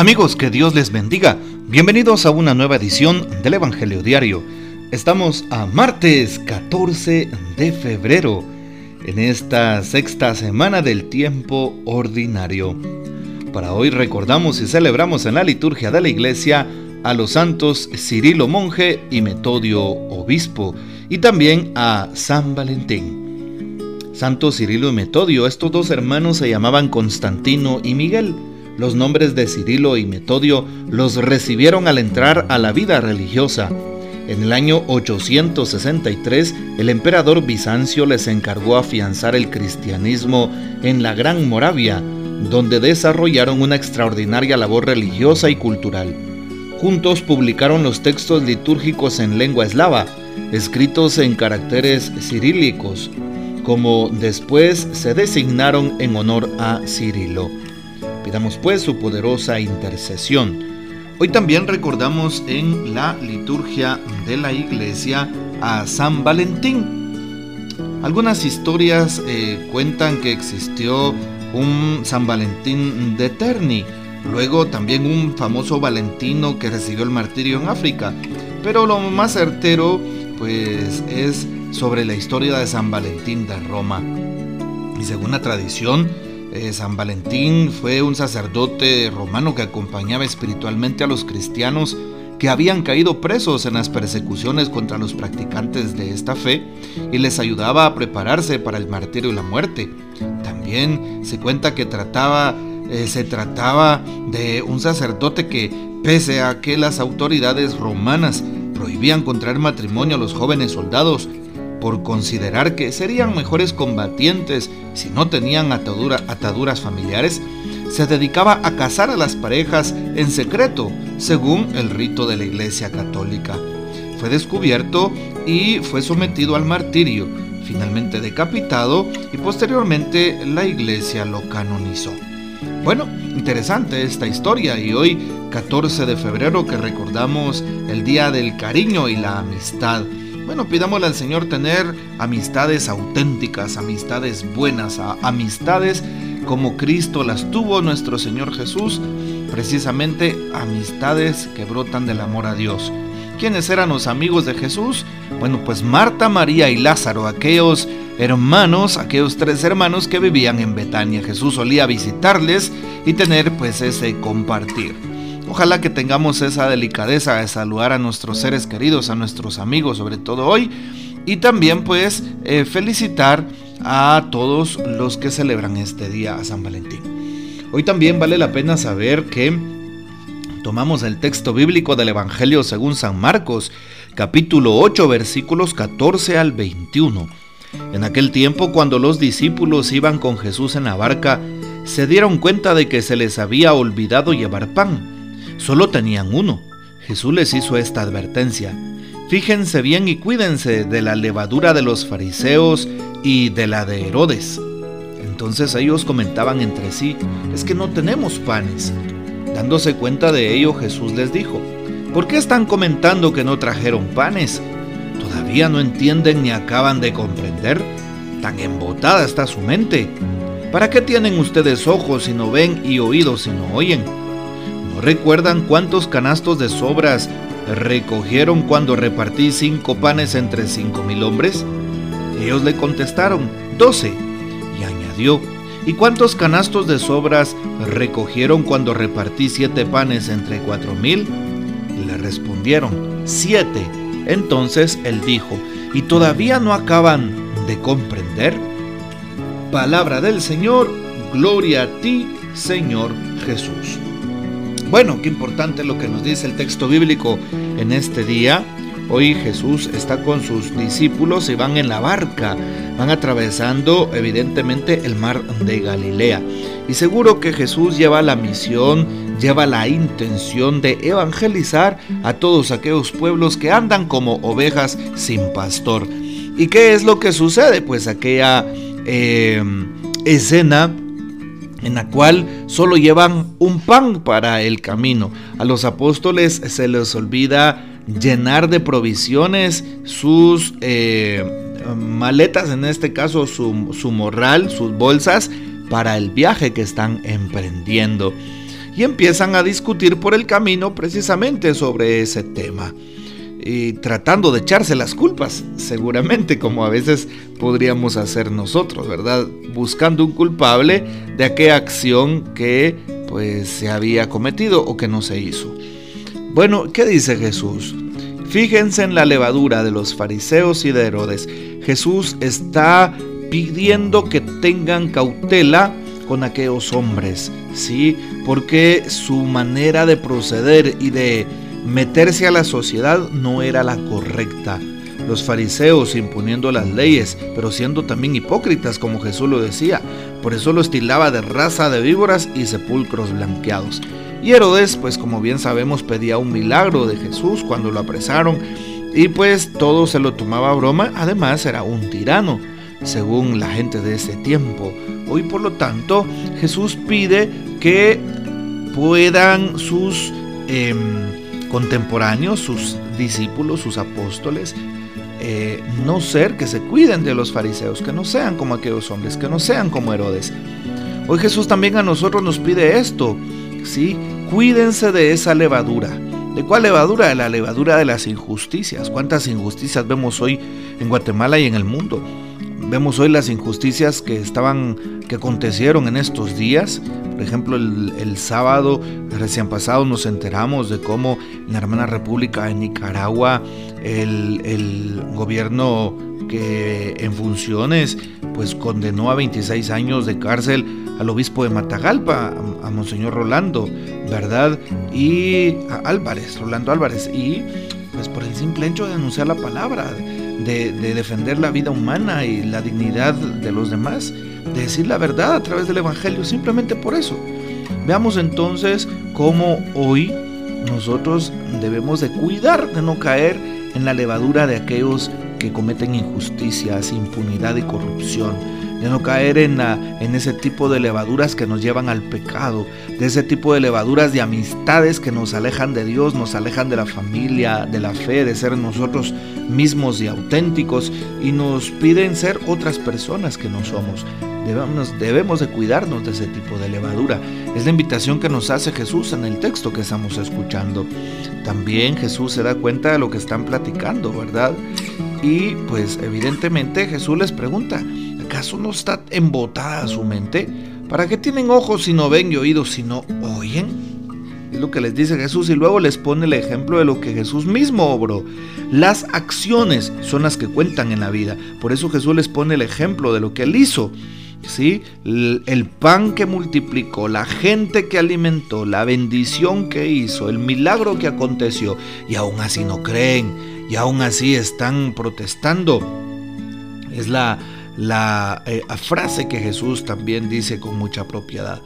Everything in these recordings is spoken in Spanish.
Amigos, que Dios les bendiga. Bienvenidos a una nueva edición del Evangelio Diario. Estamos a martes 14 de febrero, en esta sexta semana del tiempo ordinario. Para hoy recordamos y celebramos en la liturgia de la iglesia a los santos Cirilo Monje y Metodio Obispo, y también a San Valentín. Santo Cirilo y Metodio, estos dos hermanos se llamaban Constantino y Miguel los nombres de Cirilo y Metodio los recibieron al entrar a la vida religiosa. En el año 863, el emperador Bizancio les encargó afianzar el cristianismo en la Gran Moravia, donde desarrollaron una extraordinaria labor religiosa y cultural. Juntos publicaron los textos litúrgicos en lengua eslava, escritos en caracteres cirílicos, como después se designaron en honor a Cirilo. Pidamos pues su poderosa intercesión. Hoy también recordamos en la liturgia de la iglesia a San Valentín. Algunas historias eh, cuentan que existió un San Valentín de Terni, luego también un famoso Valentino que recibió el martirio en África, pero lo más certero pues es sobre la historia de San Valentín de Roma. Y según la tradición, eh, San Valentín fue un sacerdote romano que acompañaba espiritualmente a los cristianos que habían caído presos en las persecuciones contra los practicantes de esta fe y les ayudaba a prepararse para el martirio y la muerte. También se cuenta que trataba, eh, se trataba de un sacerdote que, pese a que las autoridades romanas prohibían contraer matrimonio a los jóvenes soldados, por considerar que serían mejores combatientes si no tenían ataduras familiares, se dedicaba a casar a las parejas en secreto, según el rito de la Iglesia Católica. Fue descubierto y fue sometido al martirio, finalmente decapitado y posteriormente la Iglesia lo canonizó. Bueno, interesante esta historia y hoy, 14 de febrero, que recordamos el Día del Cariño y la Amistad. Bueno, pidámosle al Señor tener amistades auténticas, amistades buenas, amistades como Cristo las tuvo nuestro Señor Jesús, precisamente amistades que brotan del amor a Dios. ¿Quiénes eran los amigos de Jesús? Bueno, pues Marta, María y Lázaro, aquellos hermanos, aquellos tres hermanos que vivían en Betania. Jesús solía visitarles y tener pues ese compartir. Ojalá que tengamos esa delicadeza de saludar a nuestros seres queridos, a nuestros amigos, sobre todo hoy. Y también pues eh, felicitar a todos los que celebran este día a San Valentín. Hoy también vale la pena saber que tomamos el texto bíblico del Evangelio según San Marcos, capítulo 8, versículos 14 al 21. En aquel tiempo, cuando los discípulos iban con Jesús en la barca, se dieron cuenta de que se les había olvidado llevar pan. Solo tenían uno. Jesús les hizo esta advertencia. Fíjense bien y cuídense de la levadura de los fariseos y de la de Herodes. Entonces ellos comentaban entre sí, es que no tenemos panes. Dándose cuenta de ello, Jesús les dijo, ¿por qué están comentando que no trajeron panes? ¿Todavía no entienden ni acaban de comprender? Tan embotada está su mente. ¿Para qué tienen ustedes ojos si no ven y oídos si no oyen? Recuerdan cuántos canastos de sobras recogieron cuando repartí cinco panes entre cinco mil hombres? Ellos le contestaron, doce. Y añadió, ¿y cuántos canastos de sobras recogieron cuando repartí siete panes entre cuatro mil? Le respondieron, siete. Entonces él dijo, ¿y todavía no acaban de comprender? Palabra del Señor, gloria a ti, Señor Jesús. Bueno, qué importante lo que nos dice el texto bíblico en este día. Hoy Jesús está con sus discípulos y van en la barca, van atravesando evidentemente el mar de Galilea. Y seguro que Jesús lleva la misión, lleva la intención de evangelizar a todos aquellos pueblos que andan como ovejas sin pastor. ¿Y qué es lo que sucede? Pues aquella eh, escena en la cual solo llevan un pan para el camino. A los apóstoles se les olvida llenar de provisiones sus eh, maletas, en este caso su, su morral, sus bolsas, para el viaje que están emprendiendo. y empiezan a discutir por el camino precisamente sobre ese tema. Y tratando de echarse las culpas, seguramente como a veces podríamos hacer nosotros, ¿verdad? Buscando un culpable de aquella acción que pues se había cometido o que no se hizo. Bueno, ¿qué dice Jesús? Fíjense en la levadura de los fariseos y de Herodes. Jesús está pidiendo que tengan cautela con aquellos hombres, ¿sí? Porque su manera de proceder y de meterse a la sociedad no era la correcta. Los fariseos imponiendo las leyes, pero siendo también hipócritas, como Jesús lo decía. Por eso lo estilaba de raza de víboras y sepulcros blanqueados. Y Herodes, pues como bien sabemos, pedía un milagro de Jesús cuando lo apresaron. Y pues todo se lo tomaba a broma. Además era un tirano, según la gente de ese tiempo. Hoy por lo tanto, Jesús pide que puedan sus... Em, contemporáneos, sus discípulos, sus apóstoles, eh, no ser que se cuiden de los fariseos, que no sean como aquellos hombres, que no sean como Herodes. Hoy Jesús también a nosotros nos pide esto, ¿sí? Cuídense de esa levadura. ¿De cuál levadura? De la levadura de las injusticias. ¿Cuántas injusticias vemos hoy en Guatemala y en el mundo? Vemos hoy las injusticias que estaban, que acontecieron en estos días. Por ejemplo, el, sábado recién pasado nos enteramos de cómo en la hermana República de Nicaragua el, gobierno que en funciones pues condenó a 26 años de cárcel al obispo de Matagalpa, a, Monseñor Rolando, ¿verdad? Y a Álvarez, Rolando Álvarez, y pues por el simple hecho de anunciar la palabra, de, defender la vida humana y la dignidad de los demás, de decir la verdad a través del Evangelio, simplemente por eso. Veamos entonces cómo hoy nosotros debemos de cuidar de no caer en la levadura de aquellos que cometen injusticias, impunidad y corrupción, de no caer en, en ese tipo de levaduras que nos llevan al pecado, de ese tipo de levaduras de amistades que nos alejan de Dios, nos alejan de la familia, de la fe, de ser nosotros mismos y auténticos y nos piden ser otras personas que no somos. Debemos, debemos de cuidarnos de ese tipo de levadura. Es la invitación que nos hace Jesús en el texto que estamos escuchando. También Jesús se da cuenta de lo que están platicando, ¿verdad? Y pues evidentemente Jesús les pregunta, ¿acaso no está embotada su mente? ¿Para qué tienen ojos si no ven y oídos si no oyen? Es lo que les dice Jesús y luego les pone el ejemplo de lo que Jesús mismo obró. Las acciones son las que cuentan en la vida. Por eso Jesús les pone el ejemplo de lo que él hizo. ¿Sí? El pan que multiplicó, la gente que alimentó, la bendición que hizo, el milagro que aconteció, y aún así no creen, y aún así están protestando. Es la, la eh, frase que Jesús también dice con mucha propiedad.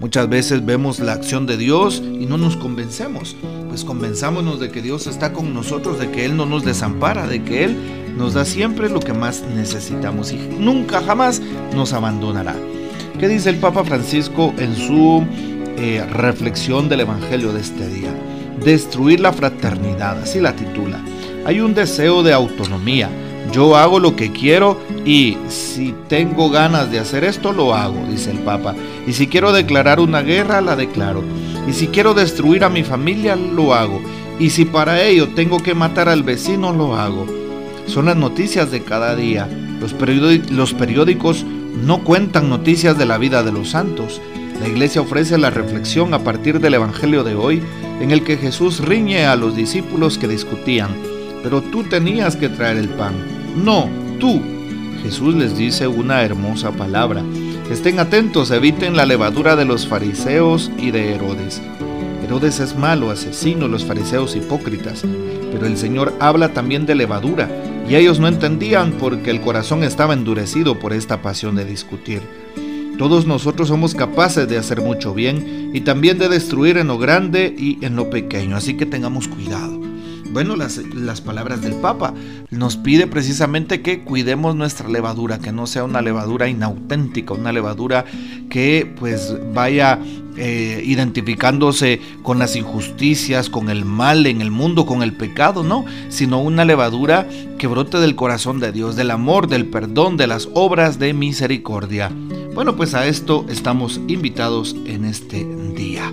Muchas veces vemos la acción de Dios y no nos convencemos. Pues convenzámonos de que Dios está con nosotros, de que Él no nos desampara, de que Él nos da siempre lo que más necesitamos y nunca jamás nos abandonará. ¿Qué dice el Papa Francisco en su eh, reflexión del Evangelio de este día? Destruir la fraternidad, así la titula. Hay un deseo de autonomía yo hago lo que quiero y si tengo ganas de hacer esto, lo hago, dice el Papa. Y si quiero declarar una guerra, la declaro. Y si quiero destruir a mi familia, lo hago. Y si para ello tengo que matar al vecino, lo hago. Son las noticias de cada día. Los, periódicos no cuentan noticias de la vida de los santos. La iglesia ofrece la reflexión a partir del Evangelio de hoy, en el que Jesús riñe a los discípulos que discutían. Pero tú tenías que traer el pan. No, tú. Jesús les dice una hermosa palabra. Estén atentos, eviten la levadura de los fariseos y de Herodes. Herodes es malo, asesino, los fariseos hipócritas. Pero el Señor habla también de levadura, y ellos no entendían porque el corazón estaba endurecido por esta pasión de discutir. Todos nosotros somos capaces de hacer mucho bien y también de destruir en lo grande y en lo pequeño, así que tengamos cuidado. Bueno, las, las, palabras del Papa nos pide precisamente que cuidemos nuestra levadura, que no sea una levadura inauténtica, una levadura que pues vaya eh, identificándose con las injusticias, con el mal en el mundo, con el pecado, no, sino una levadura que brote del corazón de Dios, del amor, del perdón, de las obras de misericordia. Bueno, pues a esto estamos invitados en este día.